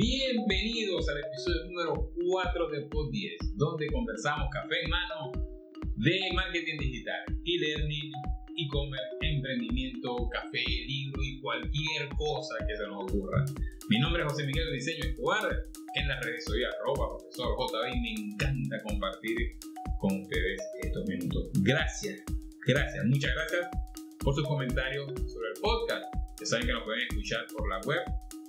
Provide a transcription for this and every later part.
Bienvenidos al episodio número 4 de Pod 10, donde conversamos café en mano de marketing digital, e-learning, e-commerce, emprendimiento, café, libro y cualquier cosa que se nos ocurra. Mi nombre es José Miguel Diseño Escobar, en las redes soy arroba profesor JB y me encanta compartir con ustedes estos minutos. Gracias, gracias, muchas gracias por sus comentarios sobre el podcast. Ya saben que nos pueden escuchar por la web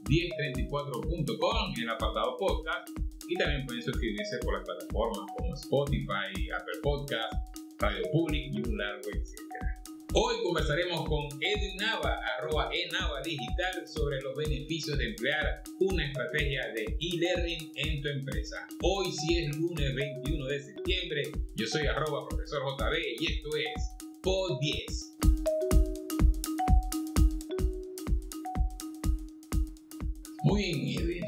1034.com en el apartado podcast y también pueden suscribirse por las plataformas como Spotify, Apple Podcast, Radio Public y un largo etcétera. Hoy conversaremos con Edwin Nava, arroba eNava Digital, sobre los beneficios de emplear una estrategia de e-learning en tu empresa. Hoy sí es lunes 21 de septiembre, yo soy arroba profesor JB y esto es POD 10. Muy bien, Edwin.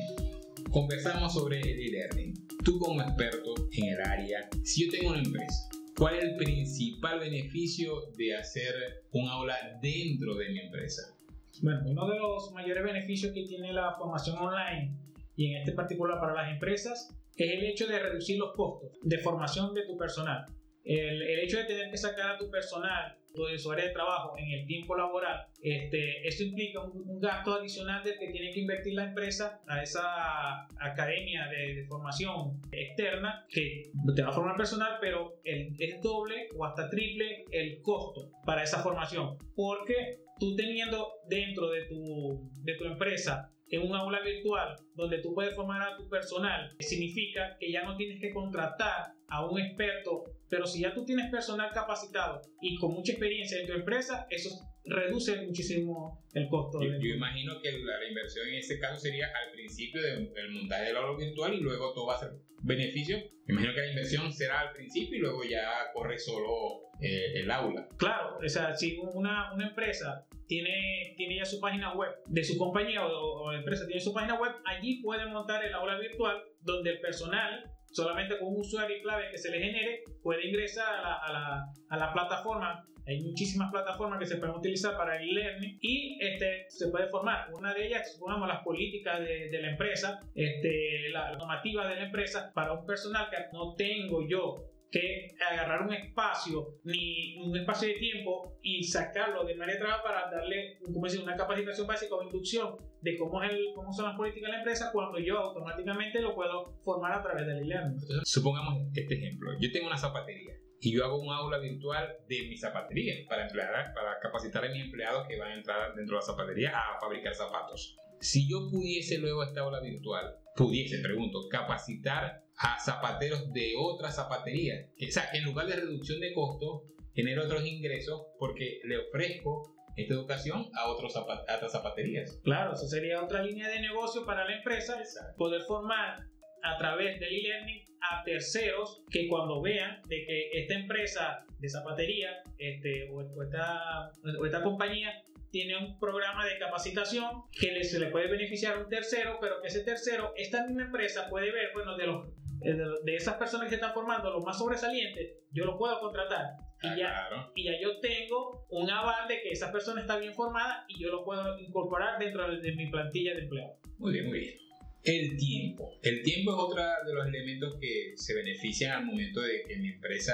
Conversamos sobre el e-learning. Tú como experto en el área, si yo tengo una empresa, ¿cuál es el principal beneficio de hacer un aula dentro de mi empresa? Bueno, uno de los mayores beneficios que tiene la formación online, y en este particular para las empresas, es el hecho de reducir los costos de formación de tu personal. El, el hecho de tener que sacar a tu personal su área de trabajo en el tiempo laboral, este, esto implica un, gasto adicional del que tiene que invertir la empresa a esa academia de, formación externa que te va a formar personal, pero el, es doble o hasta triple el costo para esa formación. Porque tú teniendo dentro de tu, de tu empresa en un aula virtual donde tú puedes formar a tu personal, significa que ya no tienes que contratar a un experto, pero si ya tú tienes personal capacitado y con mucha experiencia en tu empresa, eso reduce muchísimo el costo. Yo, yo imagino que la, inversión en este caso sería al principio del montaje del aula virtual y luego todo va a ser beneficio. Me imagino que la inversión será al principio y luego ya corre solo eh, el aula. Claro, o sea, si una, una empresa tiene, tiene ya su página web de su compañía o, o la empresa tiene su página web, allí pueden montar el aula virtual donde el personal solamente con un usuario clave que se le genere, puede ingresar a la, a la, a la plataforma. Hay muchísimas plataformas que se pueden utilizar para el learning y este, se puede formar. Una de ellas, supongamos, las políticas de, de la empresa, este, la normativa de la empresa para un personal que no tengo yo que agarrar un espacio ni un espacio de tiempo y sacarlo de manera trabajo para darle como decir, una capacitación básica o inducción de cómo, es el, cómo son las políticas de la empresa cuando yo automáticamente lo puedo formar a través del e-learning. Supongamos este ejemplo. Yo tengo una zapatería y yo hago un aula virtual de mi zapatería para, emplear, para capacitar a mis empleados que van a entrar dentro de la zapatería a fabricar zapatos. Si yo pudiese luego esta aula virtual, pudiese, pregunto, capacitar a zapateros de otras zapaterías. O sea, en lugar de reducción de costos, genero otros ingresos porque le ofrezco esta educación a, otros a otras zapaterías. Claro, eso sería otra línea de negocio para la empresa, poder formar a través del e-learning a terceros que cuando vean de que esta empresa de zapatería este, o, esta, o esta compañía tiene un programa de capacitación que se le puede beneficiar a un tercero, pero que ese tercero, esta misma empresa puede ver, bueno, de, los, de, esas personas que están formando, los más sobresalientes, yo lo puedo contratar. y, ah, ya, y ya yo tengo un aval de que esa persona está bien formada y yo lo puedo incorporar dentro de, de mi plantilla de empleados. Muy bien, muy bien. El tiempo. El tiempo es otro de los elementos que se benefician al momento de que mi empresa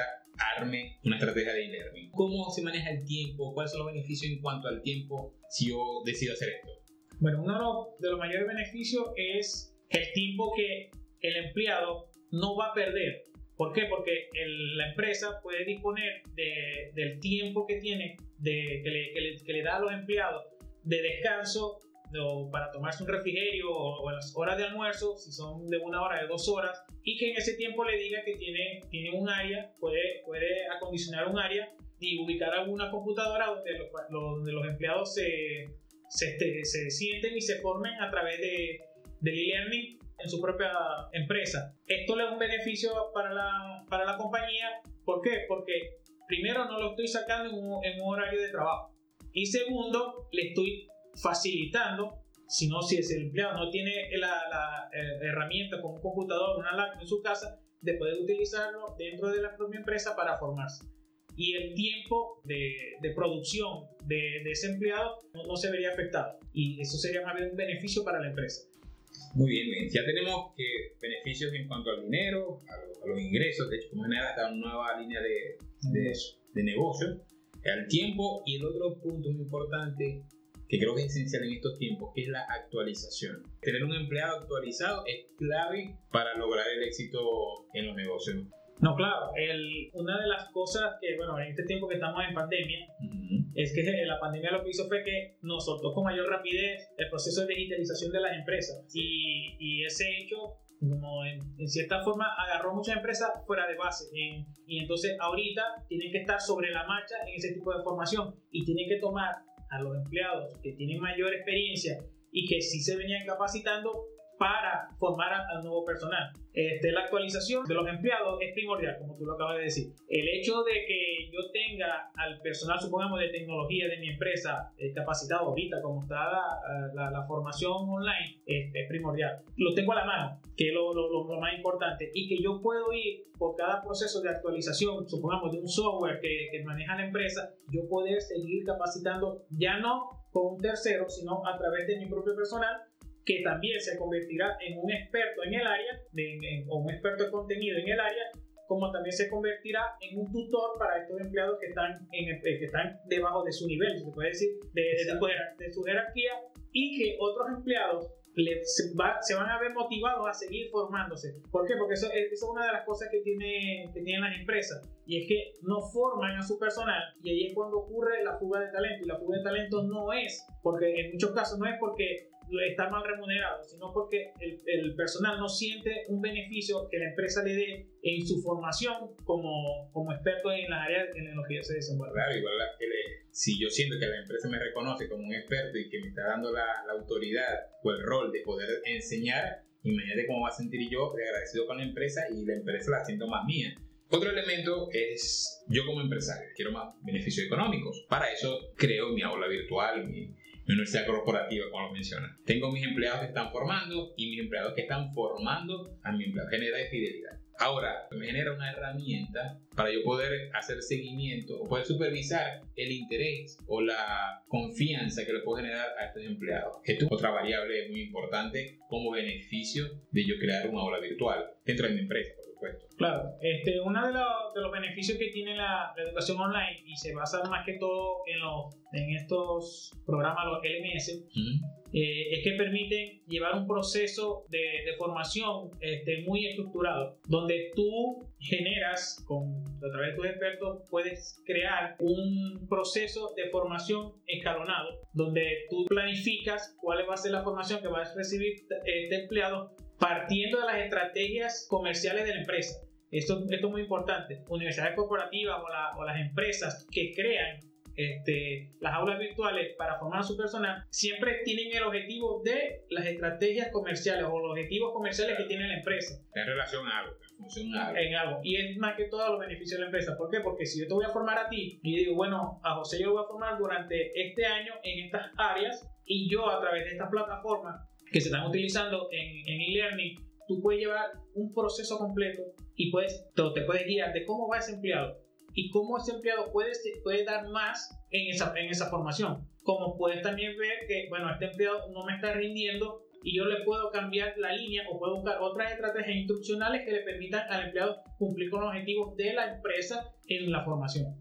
arme una estrategia de e-learning. ¿Cómo se maneja el tiempo? ¿Cuáles son los beneficios en cuanto al tiempo si yo decido hacer esto? Bueno, uno de los mayores beneficios es el tiempo que el empleado no va a perder. ¿Por qué? Porque la empresa puede disponer del tiempo que tiene, de, que le da a los empleados de descanso o para tomarse un refrigerio o, las horas de almuerzo, si son de una hora, de dos horas, y que en ese tiempo le diga que tiene, un área, puede, acondicionar un área y ubicar alguna computadora donde los, empleados se, se, este, se, sienten y se formen a través de, del e-learning en su propia empresa. Esto le da un beneficio para la, para la compañía. ¿Por qué? Porque primero no lo estoy sacando en un, en un horario de trabajo. Y segundo, le estoy facilitando, si no, si el empleado no tiene la, eh, herramienta como un computador, una laptop en su casa, de poder utilizarlo dentro de la propia empresa para formarse. Y el tiempo de, de producción de, de, ese empleado no, no, se vería afectado. Y eso sería más bien un beneficio para la empresa. Muy bien, bien. Ya tenemos que beneficios en cuanto al dinero, a, los ingresos, de hecho, como generar hasta una nueva línea de, de, de negocio, al tiempo y el otro punto muy importante que creo que es esencial en estos tiempos, que es la actualización. Tener un empleado actualizado es clave para lograr el éxito en los negocios. No, claro, el, una de las cosas que, bueno, en este tiempo que estamos en pandemia, es que la pandemia lo que hizo fue que nos soltó con mayor rapidez el proceso de digitalización de las empresas. Y, ese hecho, como en, cierta forma, agarró muchas empresas fuera de base. y entonces ahorita tienen que estar sobre la marcha en ese tipo de formación y tienen que tomar a los empleados que tienen mayor experiencia y que sí se venían capacitando para formar al nuevo personal. Este, la actualización de los empleados es primordial, como tú lo acabas de decir. El hecho de que yo tenga al personal, supongamos, de tecnología de mi empresa eh, capacitado ahorita, como está la, la, formación online, es, primordial. Lo tengo a la mano, que es lo, lo, lo, más importante, y que yo puedo ir por cada proceso de actualización, supongamos, de un software que, que maneja la empresa, yo poder seguir capacitando ya no con un tercero, sino a través de mi propio personal que también se convertirá en un experto en el área, o un experto de contenido en el área, como también se convertirá en un tutor para estos empleados que están, en, eh, que están debajo de su nivel, se puede decir, de, de, su jerarquía, y que otros empleados se, van a ver motivados a seguir formándose. ¿Por qué? Porque eso, es una de las cosas que, tiene, que tienen las empresas y es que no forman a su personal y ahí es cuando ocurre la fuga de talento y la fuga de talento no es, porque en muchos casos no es porque está mal remunerado, sino porque el, el, personal no siente un beneficio que la empresa le dé en su formación como, como experto en las áreas en las que se desenvuelve. Claro, igual si yo siento que la empresa me reconoce como un experto y que me está dando la, la autoridad o el rol de poder enseñar, imagínate cómo va a sentir yo de agradecido con la empresa y la empresa la siento más mía. Otro elemento es yo como empresario, quiero más beneficios económicos. Para eso creo mi aula virtual, mi, universidad corporativa, como lo menciona. Tengo mis empleados que están formando y mis empleados que están formando a mi empleado. Genera fidelidad. Ahora, me genera una herramienta para yo poder hacer seguimiento o poder supervisar el interés o la confianza que le puedo generar a estos empleados. Esto es otra variable muy importante como beneficio de yo crear una aula virtual dentro de mi empresa. Claro, este, uno de, de, los beneficios que tiene la, educación online y se basa más que todo en, los, en estos programas, los LMS, eh, es que permiten llevar un proceso de, de formación este, muy estructurado, donde tú generas, con, a través de tus expertos, puedes crear un proceso de formación escalonado, donde tú planificas cuál va a ser la formación que vas a recibir este empleado partiendo de las estrategias comerciales de la empresa. Esto, esto es muy importante. Universidades corporativas o, las empresas que crean este, las aulas virtuales para formar a su personal siempre tienen el objetivo de las estrategias comerciales o los objetivos comerciales que tiene la empresa. En relación a algo, en algo. En algo. Y es más que todo los beneficios de la empresa. ¿Por qué? Porque si yo te voy a formar a ti y digo, bueno, a José yo lo voy a formar durante este año en estas áreas y yo a través de estas plataformas que se están utilizando en e-learning, tú puedes llevar un proceso completo y puedes, te puedes guiar de cómo va ese empleado y cómo ese empleado puede, puede dar más en esa, en esa formación. Como puedes también ver que, bueno, este empleado no me está rindiendo y yo le puedo cambiar la línea o puedo buscar otras estrategias instruccionales que le permitan al empleado cumplir con los objetivos de la empresa en la formación.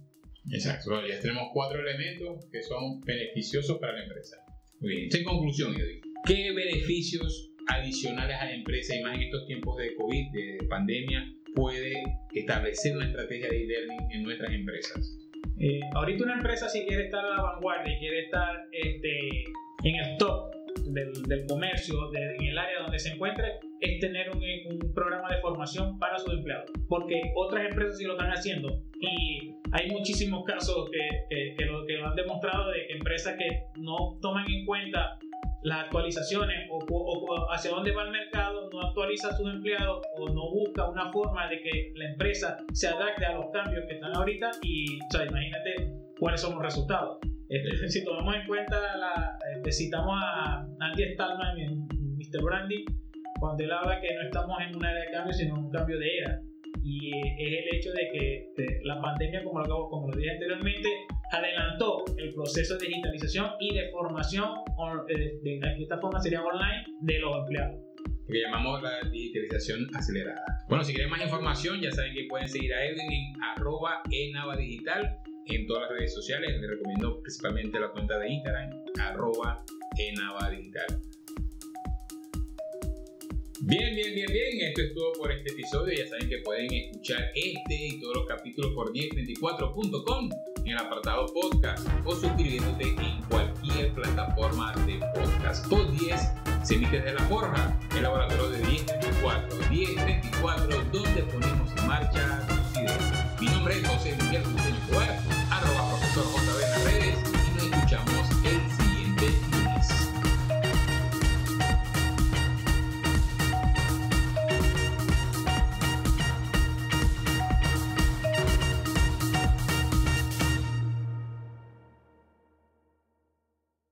Exacto, ya tenemos cuatro elementos que son beneficiosos para la empresa. Muy bien, en conclusión, yo digo, ¿Qué beneficios adicionales a la empresa y más en estos tiempos de COVID, de pandemia, puede establecer una estrategia de e-learning en nuestras empresas? Eh, ahorita una empresa si quiere estar a la vanguardia y quiere estar este, en el top del, del comercio, en el área donde se encuentre, es tener un, un, programa de formación para sus empleados. Porque otras empresas sí lo están haciendo. Y hay muchísimos casos que, que, que, lo, que lo han demostrado de empresas que no toman en cuenta las actualizaciones o, hacia dónde va el mercado, no actualiza a sus empleados o no busca una forma de que la empresa se adapte a los cambios que están ahorita y o sea, imagínate cuáles son los resultados. Este, si tomamos en cuenta, la, este, citamos a Andy Stallman en Mr. Brandy, cuando él habla que no estamos en una era de cambio, sino en un cambio de era. Y es el hecho de que la pandemia, como lo, como lo dije anteriormente, adelantó el proceso de digitalización y de formación, de, de, de esta forma sería online, de los empleados que llamamos la digitalización acelerada. Bueno, si quieren más información, ya saben que pueden seguir a Edwin en arroba en todas las redes sociales. Les recomiendo principalmente la cuenta de Instagram, arroba enavadigital. Bien, bien, bien, bien. Esto es todo por este episodio. Ya saben que pueden escuchar este y todos los capítulos por 1034.com en el apartado podcast o suscribiéndote en cualquier plataforma de podcast. Pod 10 se emite desde La Forja, el laboratorio de 1034. 1034, donde ponemos en marcha tus ideas. Mi nombre es José Miguel Monteño arroba